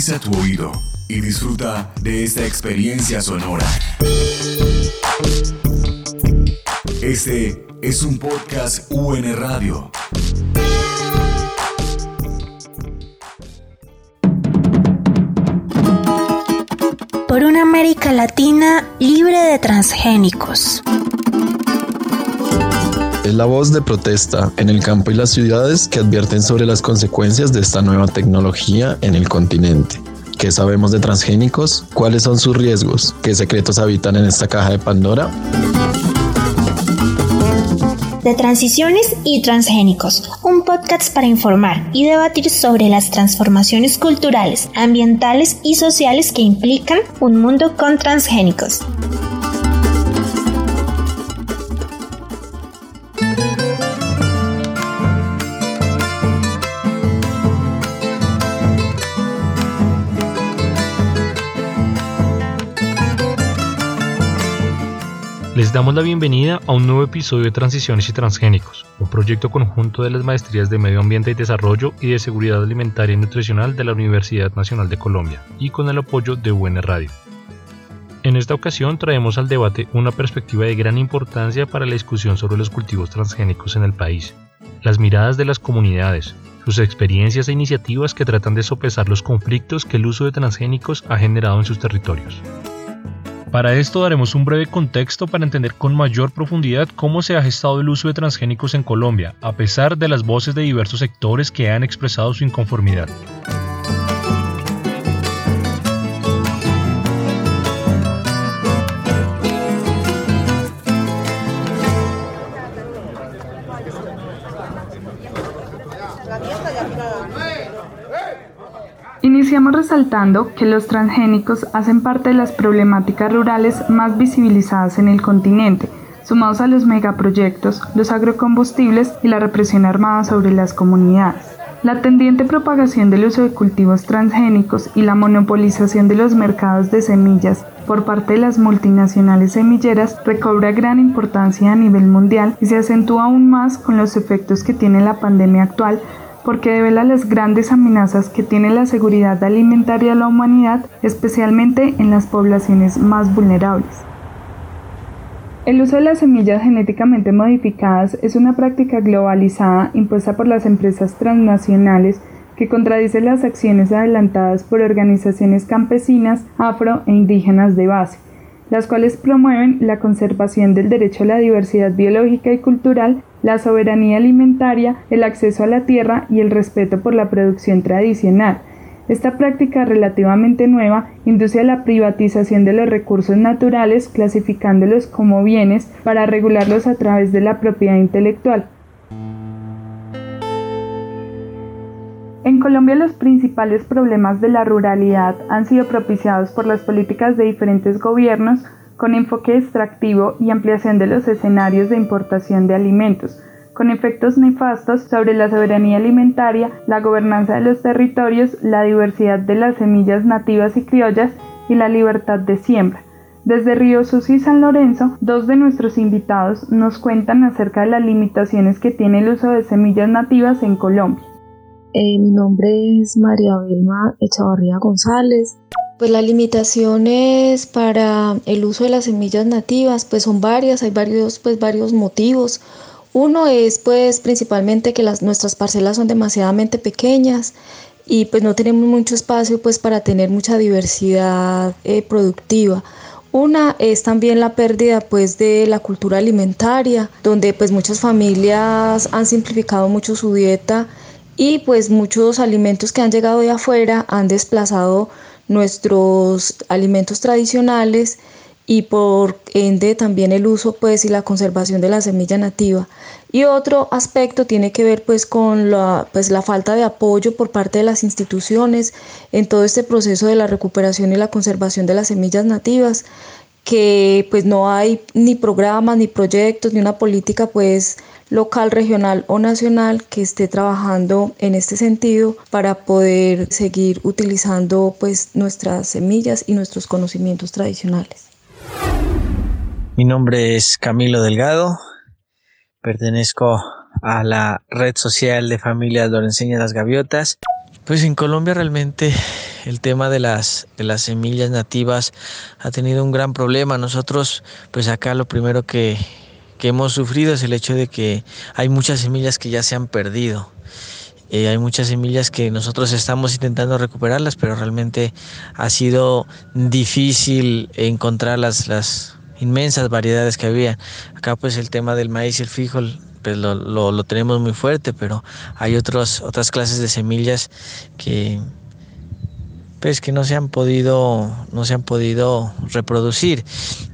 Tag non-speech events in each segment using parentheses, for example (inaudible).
Agudiza tu oído y disfruta de esta experiencia sonora. Este es un podcast UN Radio. Por una América Latina libre de transgénicos. Es la voz de protesta en el campo y las ciudades que advierten sobre las consecuencias de esta nueva tecnología en el continente. ¿Qué sabemos de transgénicos? ¿Cuáles son sus riesgos? ¿Qué secretos habitan en esta caja de Pandora? de Transiciones y Transgénicos, un podcast para informar y debatir sobre las transformaciones culturales, ambientales y sociales que implican un mundo con transgénicos. Les damos la bienvenida a un nuevo episodio de Transiciones y Transgénicos, un proyecto conjunto de las Maestrías de Medio Ambiente y Desarrollo y de Seguridad Alimentaria y Nutricional de la Universidad Nacional de Colombia y con el apoyo de UN Radio. En esta ocasión traemos al debate una perspectiva de gran importancia para la discusión sobre los cultivos transgénicos en el país, las miradas de las comunidades, sus experiencias e iniciativas que tratan de sopesar los conflictos que el uso de transgénicos ha generado en sus territorios. Para esto daremos un breve contexto para entender con mayor profundidad cómo se ha gestado el uso de transgénicos en Colombia, a pesar de las voces de diversos sectores que han expresado su inconformidad. Iniciamos resaltando que los transgénicos hacen parte de las problemáticas rurales más visibilizadas en el continente, sumados a los megaproyectos, los agrocombustibles y la represión armada sobre las comunidades. La tendiente propagación del uso de cultivos transgénicos y la monopolización de los mercados de semillas por parte de las multinacionales semilleras recobra gran importancia a nivel mundial y se acentúa aún más con los efectos que tiene la pandemia actual porque devela las grandes amenazas que tiene la seguridad alimentaria de la humanidad, especialmente en las poblaciones más vulnerables. El uso de las semillas genéticamente modificadas es una práctica globalizada impuesta por las empresas transnacionales que contradice las acciones adelantadas por organizaciones campesinas, afro e indígenas de base las cuales promueven la conservación del derecho a la diversidad biológica y cultural, la soberanía alimentaria, el acceso a la tierra y el respeto por la producción tradicional. Esta práctica relativamente nueva induce a la privatización de los recursos naturales clasificándolos como bienes para regularlos a través de la propiedad intelectual. En Colombia los principales problemas de la ruralidad han sido propiciados por las políticas de diferentes gobiernos con enfoque extractivo y ampliación de los escenarios de importación de alimentos, con efectos nefastos sobre la soberanía alimentaria, la gobernanza de los territorios, la diversidad de las semillas nativas y criollas y la libertad de siembra. Desde Río Susi y San Lorenzo, dos de nuestros invitados nos cuentan acerca de las limitaciones que tiene el uso de semillas nativas en Colombia. Eh, mi nombre es María Vilma Echavarría González. Pues las limitaciones para el uso de las semillas nativas pues son varias, hay varios, pues, varios motivos. Uno es pues principalmente que nuestras parcelas son demasiadamente pequeñas y pues no tenemos mucho espacio pues para tener mucha diversidad eh, productiva. Una es también la pérdida pues de la cultura alimentaria, donde pues muchas familias han simplificado mucho su dieta y pues muchos alimentos que han llegado de afuera han desplazado nuestros alimentos tradicionales y por ende también el uso pues y la conservación de la semilla nativa. Y otro aspecto tiene que ver pues con la, pues, la falta de apoyo por parte de las instituciones en todo este proceso de la recuperación y la conservación de las semillas nativas, que pues no hay ni programas, ni proyectos, ni una política pues local, regional o nacional que esté trabajando en este sentido para poder seguir utilizando pues nuestras semillas y nuestros conocimientos tradicionales. Mi nombre es Camilo Delgado, pertenezco a la red social de familias Lorenceña Las Gaviotas. Pues en Colombia realmente el tema de las, de las semillas nativas ha tenido un gran problema. Nosotros, pues acá lo primero que, que hemos sufrido es el hecho de que hay muchas semillas que ya se han perdido. Eh, hay muchas semillas que nosotros estamos intentando recuperarlas, pero realmente ha sido difícil encontrar las, las inmensas variedades que había. Acá pues el tema del maíz y el frijol pues lo, lo, lo tenemos muy fuerte, pero hay otros, otras clases de semillas que, pues que no se han podido no se han podido reproducir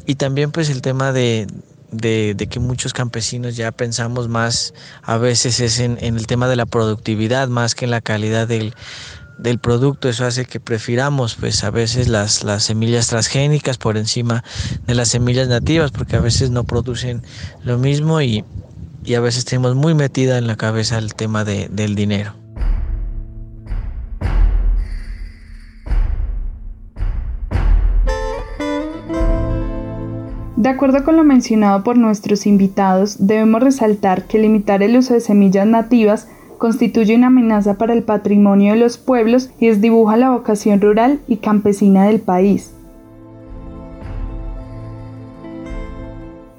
y también pues el tema de, de, que muchos campesinos ya pensamos más a veces es en, el tema de la productividad más que en la calidad del, del producto. Eso hace que prefiramos pues a veces las, las semillas transgénicas por encima de las semillas nativas porque a veces no producen lo mismo y, y a veces tenemos muy metida en la cabeza el tema de, del dinero. De acuerdo con lo mencionado por nuestros invitados, debemos resaltar que limitar el uso de semillas nativas constituye una amenaza para el patrimonio de los pueblos y desdibuja la vocación rural y campesina del país.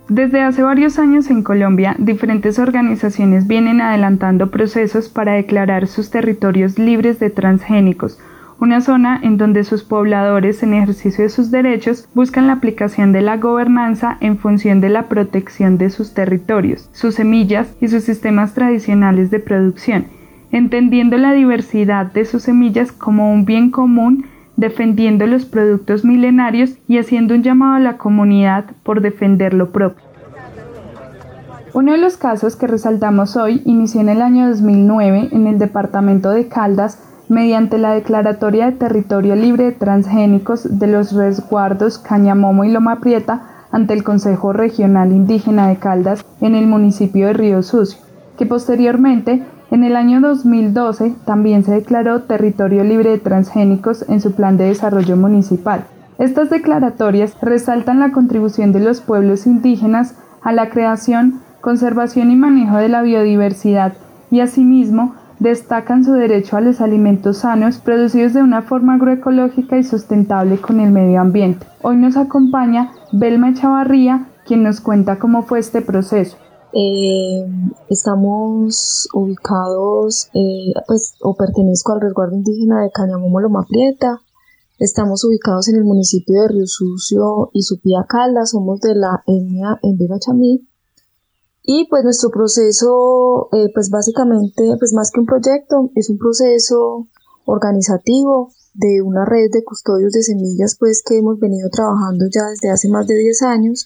Desde hace varios años en Colombia, diferentes organizaciones vienen adelantando procesos para declarar sus territorios libres de transgénicos, una zona en donde sus pobladores en ejercicio de sus derechos buscan la aplicación de la gobernanza en función de la protección de sus territorios, sus semillas y sus sistemas tradicionales de producción, entendiendo la diversidad de sus semillas como un bien común, defendiendo los productos milenarios y haciendo un llamado a la comunidad por defender lo propio. Uno de los casos que resaltamos hoy inició en el año 2009 en el departamento de Caldas mediante la Declaratoria de Territorio Libre de Transgénicos de los resguardos Cañamomo y Loma Prieta ante el Consejo Regional Indígena de Caldas en el municipio de Río Sucio, que posteriormente, en el año 2012, también se declaró Territorio Libre de Transgénicos en su Plan de Desarrollo Municipal. Estas declaratorias resaltan la contribución de los pueblos indígenas a la creación, conservación y manejo de la biodiversidad y asimismo destacan su derecho a los alimentos sanos producidos de una forma agroecológica y sustentable con el medio ambiente. Hoy nos acompaña Belma Chavarría, quien nos cuenta cómo fue este proceso. Eh, estamos ubicados, eh, pues, o pertenezco al resguardo indígena de Cañamomo Loma Prieta. Estamos ubicados en el municipio de Río Sucio y Supía Caldas. Somos de la etnia en Chamí. Y pues nuestro proceso, eh, pues básicamente, pues más que un proyecto, es un proceso organizativo de una red de custodios de semillas, pues que hemos venido trabajando ya desde hace más de 10 años,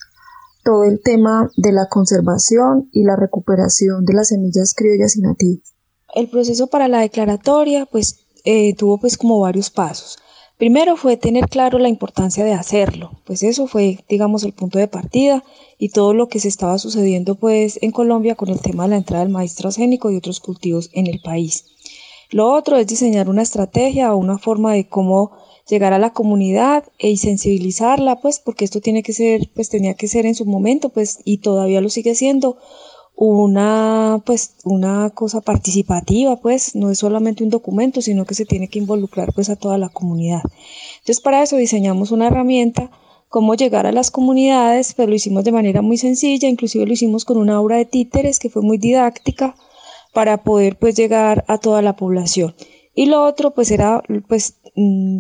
todo el tema de la conservación y la recuperación de las semillas criollas y nativas. El proceso para la declaratoria, pues eh, tuvo pues como varios pasos. Primero fue tener claro la importancia de hacerlo, pues eso fue, digamos, el punto de partida y todo lo que se estaba sucediendo pues en Colombia con el tema de la entrada del maíz transgénico y otros cultivos en el país. Lo otro es diseñar una estrategia o una forma de cómo llegar a la comunidad e sensibilizarla, pues, porque esto tiene que ser, pues tenía que ser en su momento, pues, y todavía lo sigue siendo, una pues una cosa participativa pues no es solamente un documento sino que se tiene que involucrar pues a toda la comunidad. Entonces para eso diseñamos una herramienta cómo llegar a las comunidades pero lo hicimos de manera muy sencilla inclusive lo hicimos con una obra de títeres que fue muy didáctica para poder pues llegar a toda la población. Y lo otro pues era pues mm,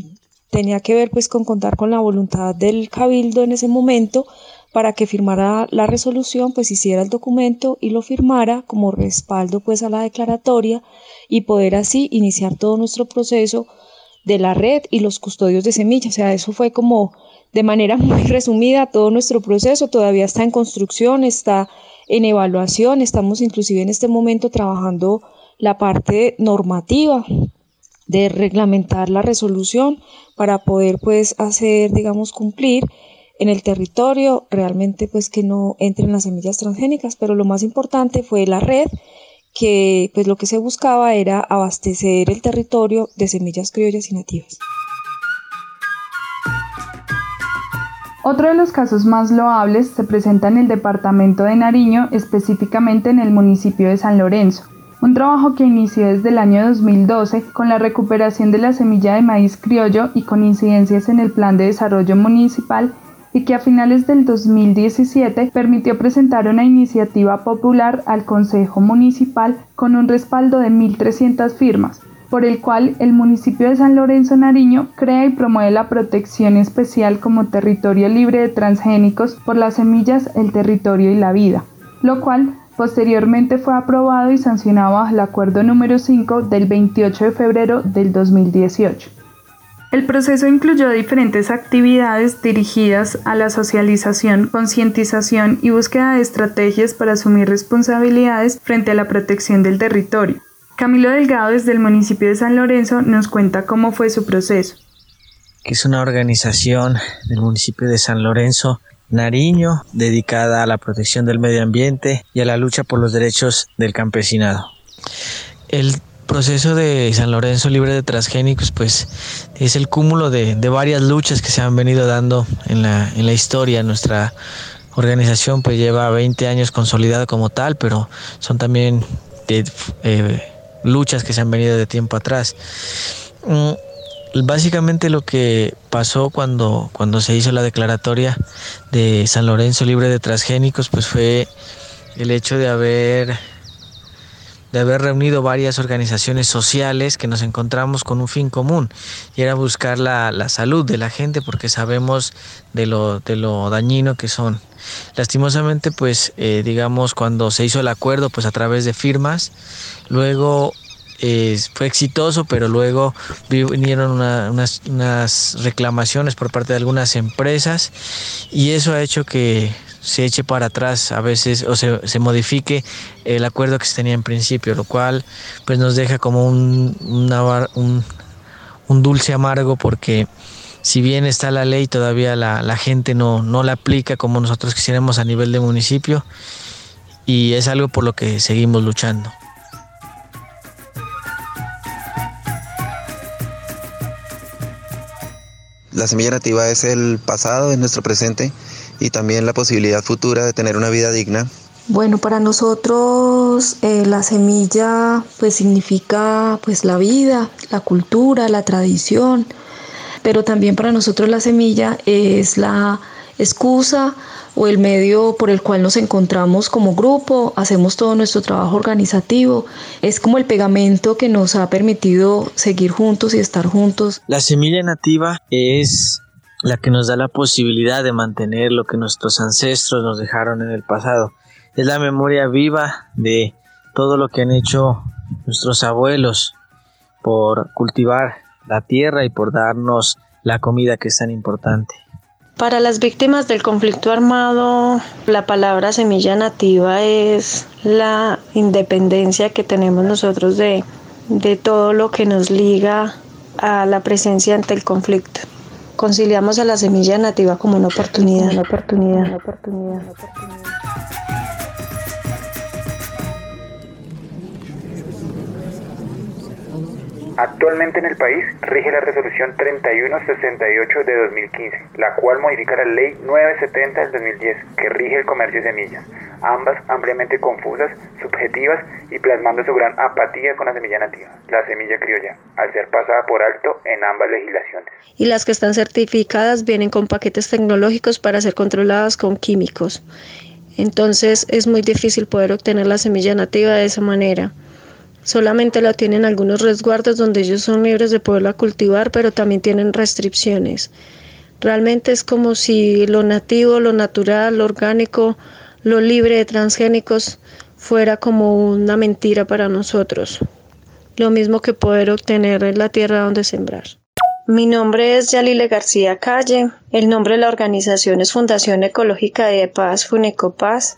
tenía que ver pues con contar con la voluntad del cabildo en ese momento para que firmara la resolución, pues hiciera el documento y lo firmara como respaldo pues a la declaratoria y poder así iniciar todo nuestro proceso de la red y los custodios de semillas. O sea, eso fue como de manera (laughs) muy resumida todo nuestro proceso. Todavía está en construcción, está en evaluación. Estamos inclusive en este momento trabajando la parte normativa de reglamentar la resolución para poder pues hacer, digamos, cumplir en el territorio, realmente pues que no entren las semillas transgénicas, pero lo más importante fue la red que pues lo que se buscaba era abastecer el territorio de semillas criollas y nativas. Otro de los casos más loables se presenta en el departamento de Nariño, específicamente en el municipio de San Lorenzo. un trabajo que inició desde el año 2012 con la recuperación de la semilla de maíz criollo y con incidencias en el Plan de Desarrollo Municipal y que a finales del 2017 permitió presentar una iniciativa popular al Consejo Municipal con un respaldo de 1.300 firmas, por el cual el municipio de San Lorenzo Nariño crea y promueve la protección especial como territorio libre de transgénicos por las semillas, el territorio y la vida, lo cual posteriormente fue aprobado y sancionado bajo el acuerdo número 5 del 28 de febrero del 2018. El proceso incluyó diferentes actividades dirigidas a la socialización, concientización y búsqueda de estrategias para asumir responsabilidades frente a la protección del territorio. Camilo Delgado desde el municipio de San Lorenzo nos cuenta cómo fue su proceso. Es una organización del municipio de San Lorenzo Nariño dedicada a la protección del medio ambiente y a la lucha por los derechos del campesinado. El proceso de San Lorenzo libre de transgénicos pues es el cúmulo de, varias luchas que se han venido dando en la, historia. Nuestra organización pues lleva 20 años consolidada como tal, pero son también eh, luchas que se han venido de tiempo atrás. Mm, básicamente lo que pasó cuando se hizo la declaratoria de San Lorenzo libre de transgénicos pues fue el hecho de haber de haber reunido varias organizaciones sociales que nos encontramos con un fin común y era buscar la, salud de la gente porque sabemos de lo, de lo dañino que son. Lastimosamente, pues eh, digamos, cuando se hizo el acuerdo, pues a través de firmas, luego eh, fue exitoso, pero luego vinieron unas, unas reclamaciones por parte de algunas empresas y eso ha hecho que se eche para atrás a veces o se, se, modifique el acuerdo que se tenía en principio, lo cual pues nos deja como un, un, un, dulce amargo porque si bien está la ley todavía la, la gente no, no la aplica como nosotros quisiéramos a nivel de municipio y es algo por lo que seguimos luchando. La semilla nativa es el pasado, es nuestro presente y también la posibilidad futura de tener una vida digna. Bueno, para nosotros eh, la semilla pues significa pues la vida, la cultura, la tradición, pero también para nosotros la semilla es la excusa o el medio por el cual nos encontramos como grupo, hacemos todo nuestro trabajo organizativo, es como el pegamento que nos ha permitido seguir juntos y estar juntos. La semilla nativa es la que nos da la posibilidad de mantener lo que nuestros ancestros nos dejaron en el pasado. Es la memoria viva de todo lo que han hecho nuestros abuelos por cultivar la tierra y por darnos la comida que es tan importante. Para las víctimas del conflicto armado, la palabra semilla nativa es la independencia que tenemos nosotros de, de todo lo que nos liga a la presencia ante el conflicto conciliamos a la semilla nativa como una oportunidad, una oportunidad, una oportunidad, una oportunidad. Actualmente en el país rige la resolución 3168 de 2015, la cual modifica la ley 970 del 2010, que rige el comercio de semillas, ambas ampliamente confusas, subjetivas y plasmando su gran apatía con la semilla nativa, la semilla criolla, al ser pasada por alto en ambas legislaciones. Y las que están certificadas vienen con paquetes tecnológicos para ser controladas con químicos. Entonces es muy difícil poder obtener la semilla nativa de esa manera. Solamente la tienen algunos resguardos donde ellos son libres de poderla cultivar, pero también tienen restricciones. Realmente es como si lo nativo, lo natural, lo orgánico, lo libre de transgénicos fuera como una mentira para nosotros. Lo mismo que poder obtener en la tierra donde sembrar. Mi nombre es Yalile García Calle. El nombre de la organización es Fundación Ecológica de Paz, Funecopaz.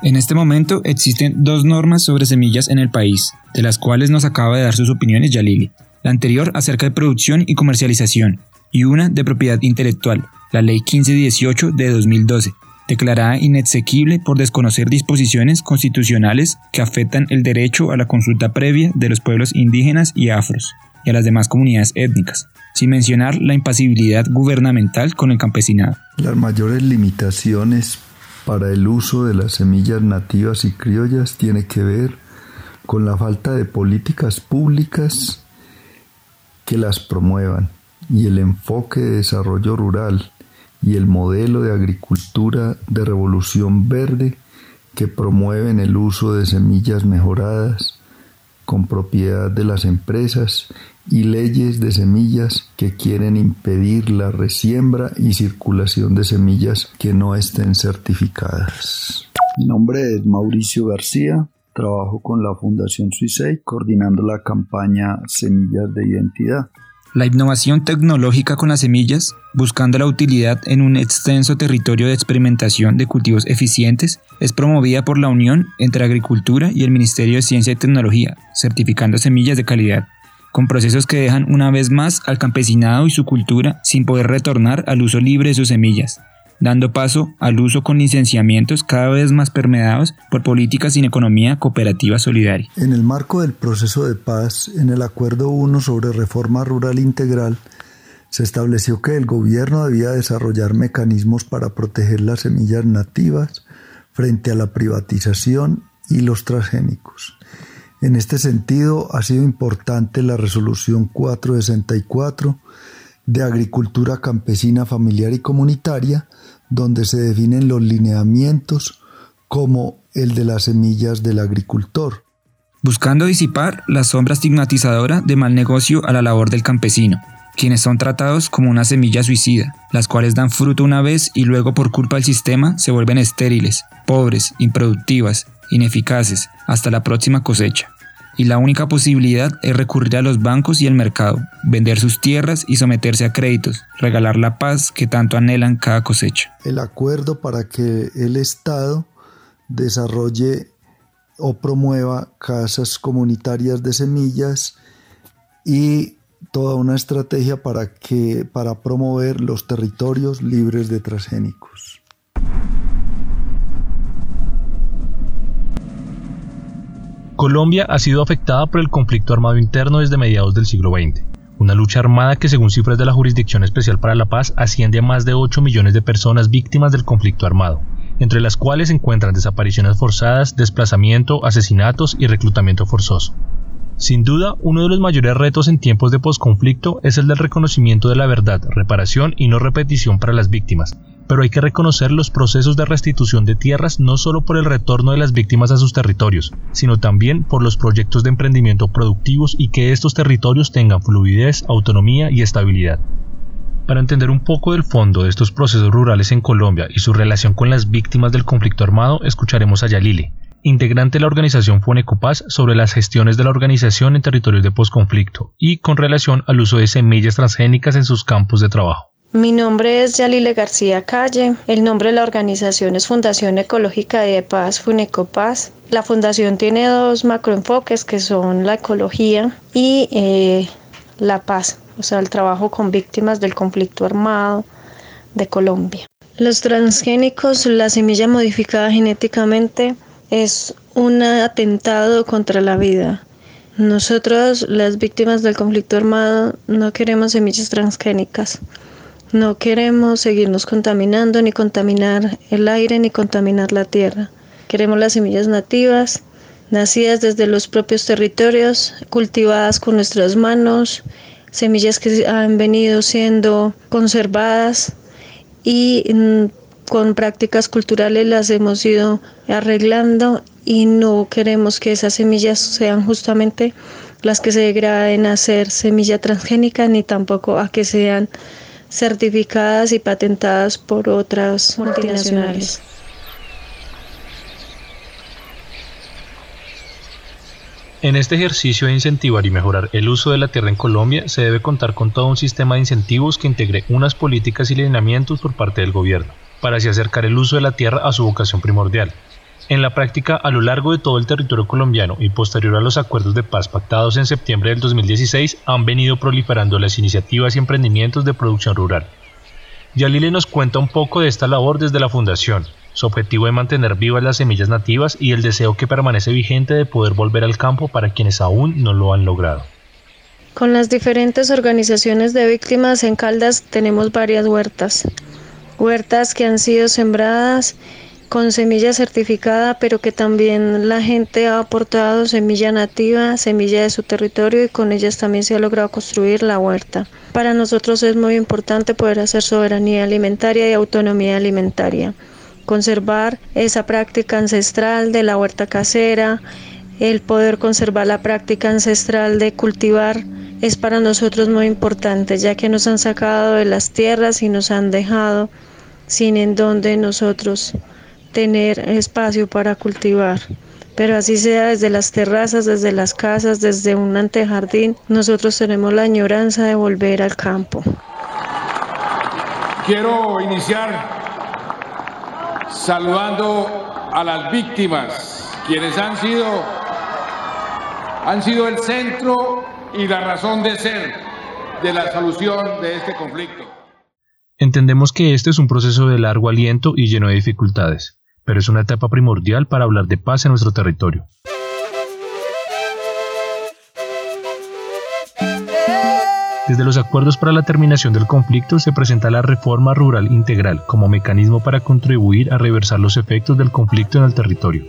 En este momento existen dos normas sobre semillas en el país, de las cuales nos acaba de dar sus opiniones Yalili. La anterior acerca de producción y comercialización, y una de propiedad intelectual, la Ley 1518 de 2012, declarada inexequible por desconocer disposiciones constitucionales que afectan el derecho a la consulta previa de los pueblos indígenas y afros, y a las demás comunidades étnicas, sin mencionar la impasibilidad gubernamental con el campesinado. Las mayores limitaciones para el uso de las semillas nativas y criollas tiene que ver con la falta de políticas públicas que las promuevan y el enfoque de desarrollo rural y el modelo de agricultura de revolución verde que promueven el uso de semillas mejoradas con propiedad de las empresas y leyes de semillas que quieren impedir la resiembra y circulación de semillas que no estén certificadas. Mi nombre es Mauricio García, trabajo con la Fundación Suisei coordinando la campaña Semillas de Identidad. La innovación tecnológica con las semillas, buscando la utilidad en un extenso territorio de experimentación de cultivos eficientes, es promovida por la Unión entre Agricultura y el Ministerio de Ciencia y Tecnología, certificando semillas de calidad, con procesos que dejan una vez más al campesinado y su cultura sin poder retornar al uso libre de sus semillas, dando paso al uso con licenciamientos cada vez más permeados por políticas sin economía cooperativa solidaria. En el marco del proceso de paz, en el Acuerdo 1 sobre Reforma Rural Integral, se estableció que el gobierno debía desarrollar mecanismos para proteger las semillas nativas frente a la privatización y los transgénicos. En este sentido, ha sido importante la resolución 464 de Agricultura Campesina Familiar y Comunitaria, donde se definen los lineamientos como el de las semillas del agricultor. Buscando disipar la sombra estigmatizadora de mal negocio a la labor del campesino, quienes son tratados como una semilla suicida, las cuales dan fruto una vez y luego por culpa del sistema se vuelven estériles, pobres, improductivas, ineficaces, hasta la próxima cosecha y la única posibilidad es recurrir a los bancos y el mercado, vender sus tierras y someterse a créditos, regalar la paz que tanto anhelan cada cosecha. El acuerdo para que el Estado desarrolle o promueva casas comunitarias de semillas y toda una estrategia para que para promover los territorios libres de transgénicos. Colombia ha sido afectada por el conflicto armado interno desde mediados del siglo XX. Una lucha armada que según cifras de la Jurisdicción Especial para la Paz asciende a más de 8 millones de personas víctimas del conflicto armado, entre las cuales se encuentran desapariciones forzadas, desplazamiento, asesinatos y reclutamiento forzoso. Sin duda, uno de los mayores retos en tiempos de posconflicto es el del reconocimiento de la verdad, reparación y no repetición para las víctimas, pero hay que reconocer los procesos de restitución de tierras no solo por el retorno de las víctimas a sus territorios, sino también por los proyectos de emprendimiento productivos y que estos territorios tengan fluidez, autonomía y estabilidad. Para entender un poco del fondo de estos procesos rurales en Colombia y su relación con las víctimas del conflicto armado, escucharemos a Yalile, integrante de la organización Fonecopaz, sobre las gestiones de la organización en territorios de posconflicto y con relación al uso de semillas transgénicas en sus campos de trabajo. Mi nombre es Yalile García Calle. El nombre de la organización es Fundación Ecológica de Paz, Funecopaz. La fundación tiene dos macroenfoques que son la ecología y eh, la paz, o sea, el trabajo con víctimas del conflicto armado de Colombia. Los transgénicos, la semilla modificada genéticamente, es un atentado contra la vida. Nosotros, las víctimas del conflicto armado, no queremos semillas transgénicas. No queremos seguirnos contaminando, ni contaminar el aire, ni contaminar la tierra. Queremos las semillas nativas, nacidas desde los propios territorios, cultivadas con nuestras manos, semillas que han venido siendo conservadas y mm, con prácticas culturales las hemos ido arreglando y no queremos que esas semillas sean justamente las que se degraden a ser semilla transgénica ni tampoco a que sean certificadas y patentadas por otras multinacionales. En este ejercicio de incentivar y mejorar el uso de la tierra en Colombia se debe contar con todo un sistema de incentivos que integre unas políticas y lineamientos por parte del gobierno, para así acercar el uso de la tierra a su vocación primordial, en la práctica, a lo largo de todo el territorio colombiano y posterior a los acuerdos de paz pactados en septiembre del 2016, han venido proliferando las iniciativas y emprendimientos de producción rural. Yalile nos cuenta un poco de esta labor desde la Fundación, su objetivo de mantener vivas las semillas nativas y el deseo que permanece vigente de poder volver al campo para quienes aún no lo han logrado. Con las diferentes organizaciones de víctimas en Caldas tenemos varias huertas. huertas que han sido sembradas con semilla certificada, pero que también la gente ha aportado semilla nativa, semilla de su territorio y con ellas también se ha logrado construir la huerta. Para nosotros es muy importante poder hacer soberanía alimentaria y autonomía alimentaria, conservar esa práctica ancestral de la huerta casera, el poder conservar la práctica ancestral de cultivar es para nosotros muy importante, ya que nos han sacado de las tierras y nos han dejado sin en donde nosotros tener espacio para cultivar. Pero así sea desde las terrazas, desde las casas, desde un antejardín, nosotros tenemos la añoranza de volver al campo. Quiero iniciar saludando a las víctimas, quienes han sido, han sido el centro y la razón de ser de la solución de este conflicto. Entendemos que este es un proceso de largo aliento y lleno de dificultades, pero es una etapa primordial para hablar de paz en nuestro territorio. Desde los acuerdos para la terminación del conflicto se presenta la reforma rural integral como mecanismo para contribuir a reversar los efectos del conflicto en el territorio.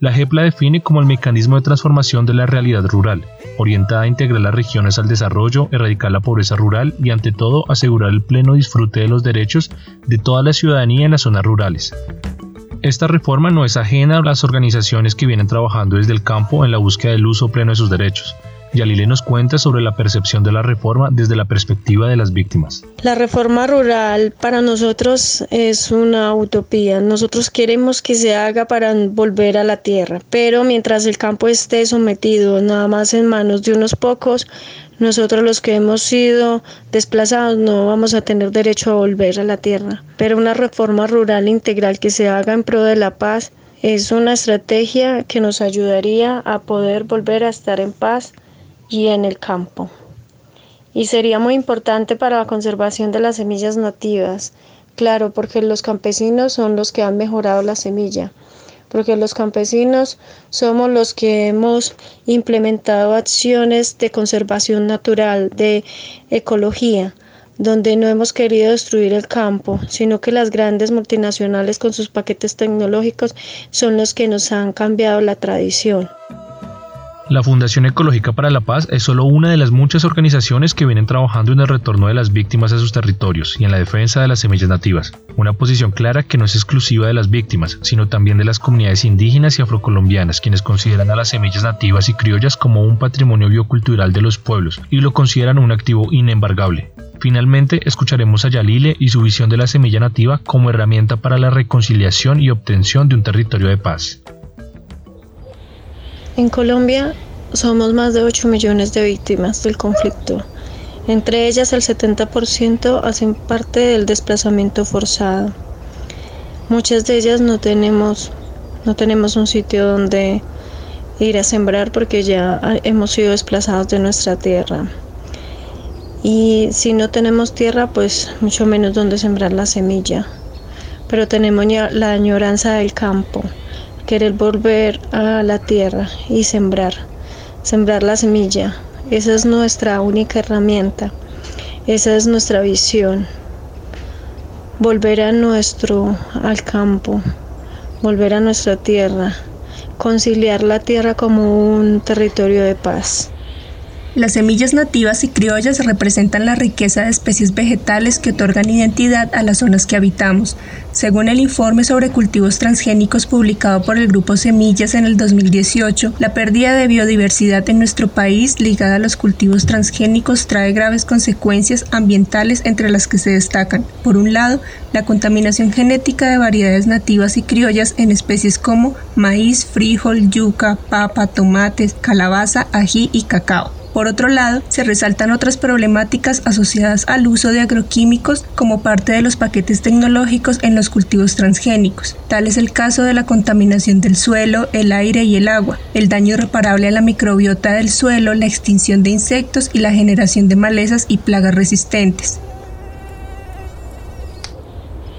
La JEP la define como el mecanismo de transformación de la realidad rural, orientada a integrar las regiones al desarrollo, erradicar la pobreza rural y ante todo asegurar el pleno disfrute de los derechos de toda la ciudadanía en las zonas rurales. Esta reforma no es ajena a las organizaciones que vienen trabajando desde el campo en la búsqueda del uso pleno de sus derechos. Yalile nos cuenta sobre la percepción de la reforma desde la perspectiva de las víctimas. La reforma rural para nosotros es una utopía. Nosotros queremos que se haga para volver a la tierra, pero mientras el campo esté sometido nada más en manos de unos pocos, nosotros los que hemos sido desplazados no vamos a tener derecho a volver a la tierra. Pero una reforma rural integral que se haga en pro de la paz es una estrategia que nos ayudaría a poder volver a estar en paz y en el campo. Y sería muy importante para la conservación de las semillas nativas, claro, porque los campesinos son los que han mejorado la semilla, porque los campesinos somos los que hemos implementado acciones de conservación natural, de ecología, donde no hemos querido destruir el campo, sino que las grandes multinacionales con sus paquetes tecnológicos son los que nos han cambiado la tradición. La Fundación Ecológica para la Paz es solo una de las muchas organizaciones que vienen trabajando en el retorno de las víctimas a sus territorios y en la defensa de las semillas nativas. Una posición clara que no es exclusiva de las víctimas, sino también de las comunidades indígenas y afrocolombianas, quienes consideran a las semillas nativas y criollas como un patrimonio biocultural de los pueblos y lo consideran un activo inembargable. Finalmente, escucharemos a Yalile y su visión de la semilla nativa como herramienta para la reconciliación y obtención de un territorio de paz. En Colombia somos más de 8 millones de víctimas del conflicto. Entre ellas el 70% hacen parte del desplazamiento forzado. Muchas de ellas no tenemos, no tenemos un sitio donde ir a sembrar porque ya hemos sido desplazados de nuestra tierra. Y si no tenemos tierra, pues mucho menos donde sembrar la semilla. Pero tenemos la añoranza del campo querer volver a la tierra y sembrar, sembrar la semilla. Esa es nuestra única herramienta, esa es nuestra visión. Volver a nuestro, al campo, volver a nuestra tierra, conciliar la tierra como un territorio de paz. Las semillas nativas y criollas representan la riqueza de especies vegetales que otorgan identidad a las zonas que habitamos. Según el informe sobre cultivos transgénicos publicado por el Grupo Semillas en el 2018, la pérdida de biodiversidad en nuestro país ligada a los cultivos transgénicos trae graves consecuencias ambientales entre las que se destacan, por un lado, la contaminación genética de variedades nativas y criollas en especies como maíz, frijol, yuca, papa, tomates, calabaza, ají y cacao. Por otro lado, se resaltan otras problemáticas asociadas al uso de agroquímicos como parte de los paquetes tecnológicos en los cultivos transgénicos. Tal es el caso de la contaminación del suelo, el aire y el agua, el daño irreparable a la microbiota del suelo, la extinción de insectos y la generación de malezas y plagas resistentes.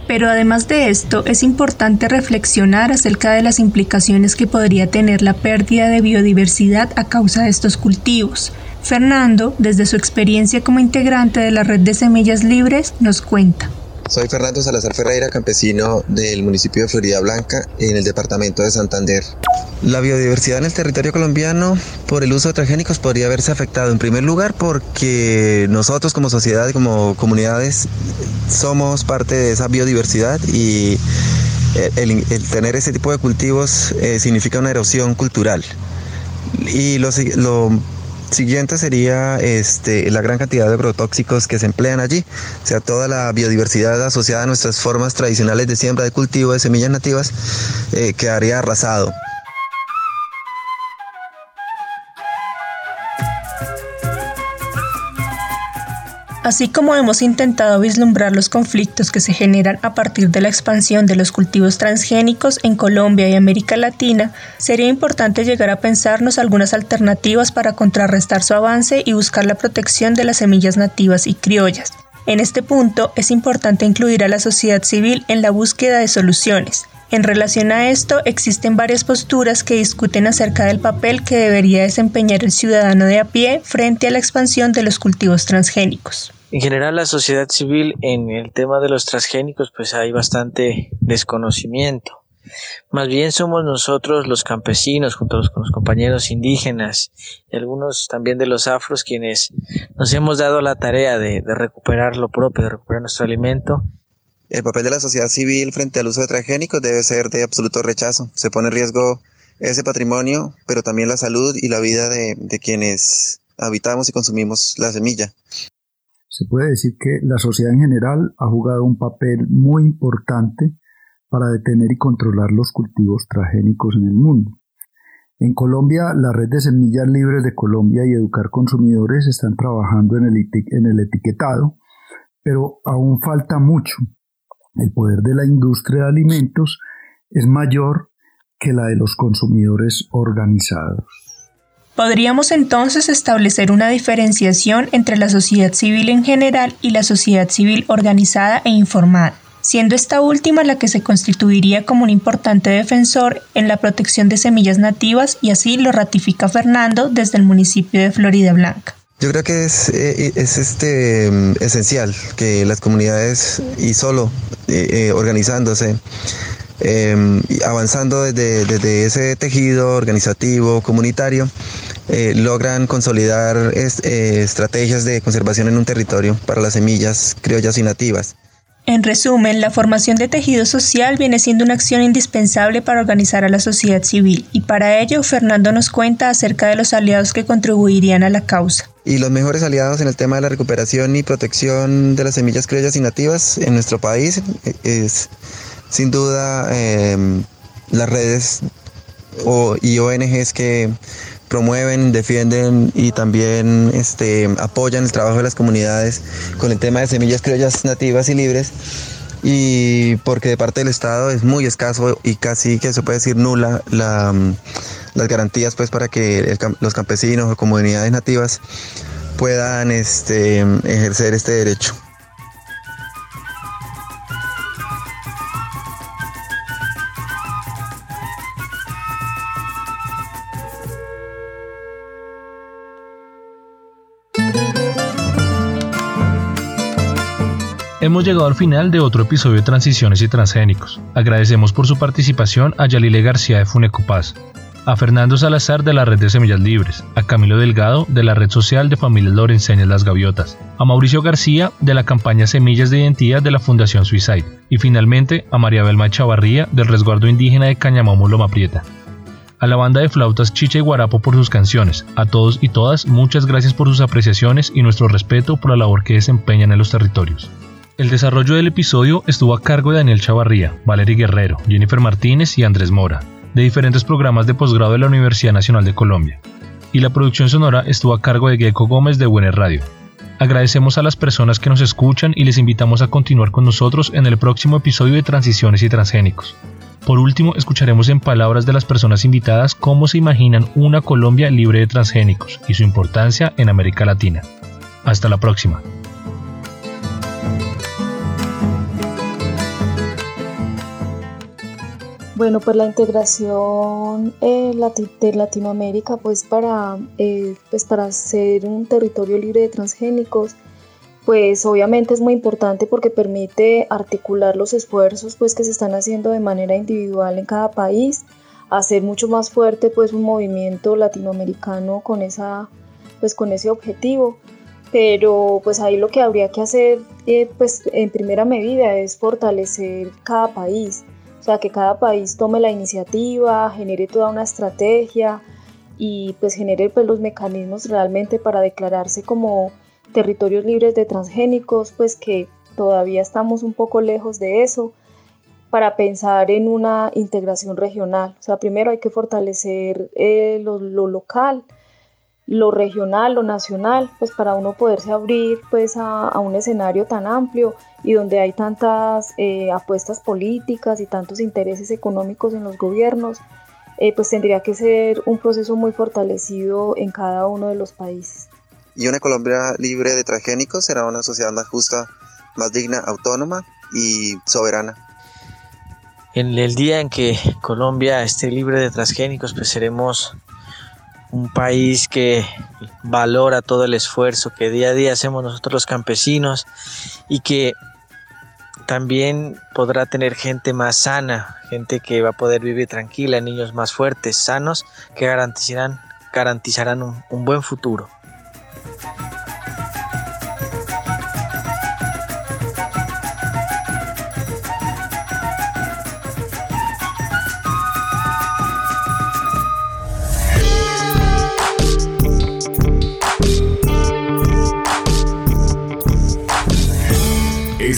Pero además de esto, es importante reflexionar acerca de las implicaciones que podría tener la pérdida de biodiversidad a causa de estos cultivos. Fernando, desde su experiencia como integrante de la red de semillas libres, nos cuenta. Soy Fernando Salazar Ferreira, campesino del municipio de Florida Blanca, en el departamento de Santander. La biodiversidad en el territorio colombiano por el uso de transgénicos podría haberse afectado en primer lugar porque nosotros como sociedad como comunidades somos parte de esa biodiversidad y el, tener ese tipo de cultivos eh, significa una erosión cultural. Y lo siguiente sería este, la gran cantidad de agrotóxicos que se emplean allí, o sea, toda la biodiversidad asociada a nuestras formas tradicionales de siembra de cultivo de semillas nativas eh, quedaría arrasado. Así como hemos intentado vislumbrar los conflictos que se generan a partir de la expansión de los cultivos transgénicos en Colombia y América Latina, sería importante llegar a pensarnos algunas alternativas para contrarrestar su avance y buscar la protección de las semillas nativas y criollas. En este punto es importante incluir a la sociedad civil en la búsqueda de soluciones. En relación a esto, existen varias posturas que discuten acerca del papel que debería desempeñar el ciudadano de a pie frente a la expansión de los cultivos transgénicos. En general, la sociedad civil en el tema de los transgénicos, pues hay bastante desconocimiento. Más bien somos nosotros los campesinos, junto con los compañeros indígenas y algunos también de los afros, quienes nos hemos dado la tarea de, recuperar lo propio, de recuperar nuestro alimento el papel de la sociedad civil frente al uso de transgénicos debe ser de absoluto rechazo. Se pone en riesgo ese patrimonio, pero también la salud y la vida de, quienes habitamos y consumimos la semilla. Se puede decir que la sociedad en general ha jugado un papel muy importante para detener y controlar los cultivos transgénicos en el mundo. En Colombia, la red de semillas libres de Colombia y Educar Consumidores están trabajando en el, en el etiquetado, pero aún falta mucho. El poder de la industria de alimentos es mayor que la de los consumidores organizados. Podríamos entonces establecer una diferenciación entre la sociedad civil en general y la sociedad civil organizada e informada, siendo esta última la que se constituiría como un importante defensor en la protección de semillas nativas y así lo ratifica Fernando desde el municipio de Florida Blanca. Yo creo que es, eh, es este, mm, esencial que las comunidades y solo eh, eh, organizándose Em, avanzando desde, ese tejido organizativo, comunitario, eh, logran consolidar eh, estrategias de conservación en un territorio para las semillas criollas y nativas. En resumen, la formación de tejido social viene siendo una acción indispensable para organizar a la sociedad civil y para ello Fernando nos cuenta acerca de los aliados que contribuirían a la causa. Y los mejores aliados en el tema de la recuperación y protección de las semillas criollas y nativas en nuestro país eh, es sin duda em, las redes y ONGs que promueven, defienden y también este, apoyan el trabajo de las comunidades con el tema de semillas criollas nativas y libres y porque de parte del Estado es muy escaso y casi que se puede decir nula la, las garantías pues para que los campesinos o comunidades nativas puedan este, ejercer este derecho. Hemos llegado al final de otro episodio de Transiciones y Transgénicos. Agradecemos por su participación a Yalile García de Funecopaz, a Fernando Salazar de la Red de Semillas Libres, a Camilo Delgado de la Red Social de Familias Lorenceñas Las Gaviotas, a Mauricio García de la campaña Semillas de Identidad de la Fundación Suicide y finalmente a María Belma Chavarría del Resguardo Indígena de Cañamamo Loma Prieta. A la banda de flautas Chicha y Guarapo por sus canciones. A todos y todas, muchas gracias por sus apreciaciones y nuestro respeto por la labor que desempeñan en los territorios. El desarrollo del episodio estuvo a cargo de Daniel Chavarría, Valery Guerrero, Jennifer Martínez y Andrés Mora, de diferentes programas de posgrado de la Universidad Nacional de Colombia. Y la producción sonora estuvo a cargo de Gecko Gómez de Buenas Radio. Agradecemos a las personas que nos escuchan y les invitamos a continuar con nosotros en el próximo episodio de Transiciones y Transgénicos. Por último, escucharemos en palabras de las personas invitadas cómo se imaginan una Colombia libre de transgénicos y su importancia en América Latina. Hasta la próxima. Bueno, pues la integración eh, de Latinoamérica, pues para, eh, pues para ser un territorio libre de transgénicos, pues obviamente es muy importante porque permite articular los esfuerzos pues que se están haciendo de manera individual en cada país, hacer mucho más fuerte pues un movimiento latinoamericano con esa pues con ese objetivo. Pero pues ahí lo que habría que hacer eh, pues en primera medida es fortalecer cada país, sea que cada país tome la iniciativa, genere toda una estrategia y pues genere pues los mecanismos realmente para declararse como territorios libres de transgénicos, pues que todavía estamos un poco lejos de eso, para pensar en una integración regional. O sea, primero hay que fortalecer eh, lo, local, lo regional, lo nacional, pues para uno poderse abrir pues a, un escenario tan amplio y donde hay tantas eh, apuestas políticas y tantos intereses económicos en los gobiernos, eh, pues tendría que ser un proceso muy fortalecido en cada uno de los países y una Colombia libre de transgénicos será una sociedad más justa, más digna, autónoma y soberana. En el día en que Colombia esté libre de transgénicos, pues seremos un país que valora todo el esfuerzo que día a día hacemos nosotros los campesinos y que también podrá tener gente más sana, gente que va a poder vivir tranquila, niños más fuertes, sanos, que garantizarán, garantizarán un buen futuro.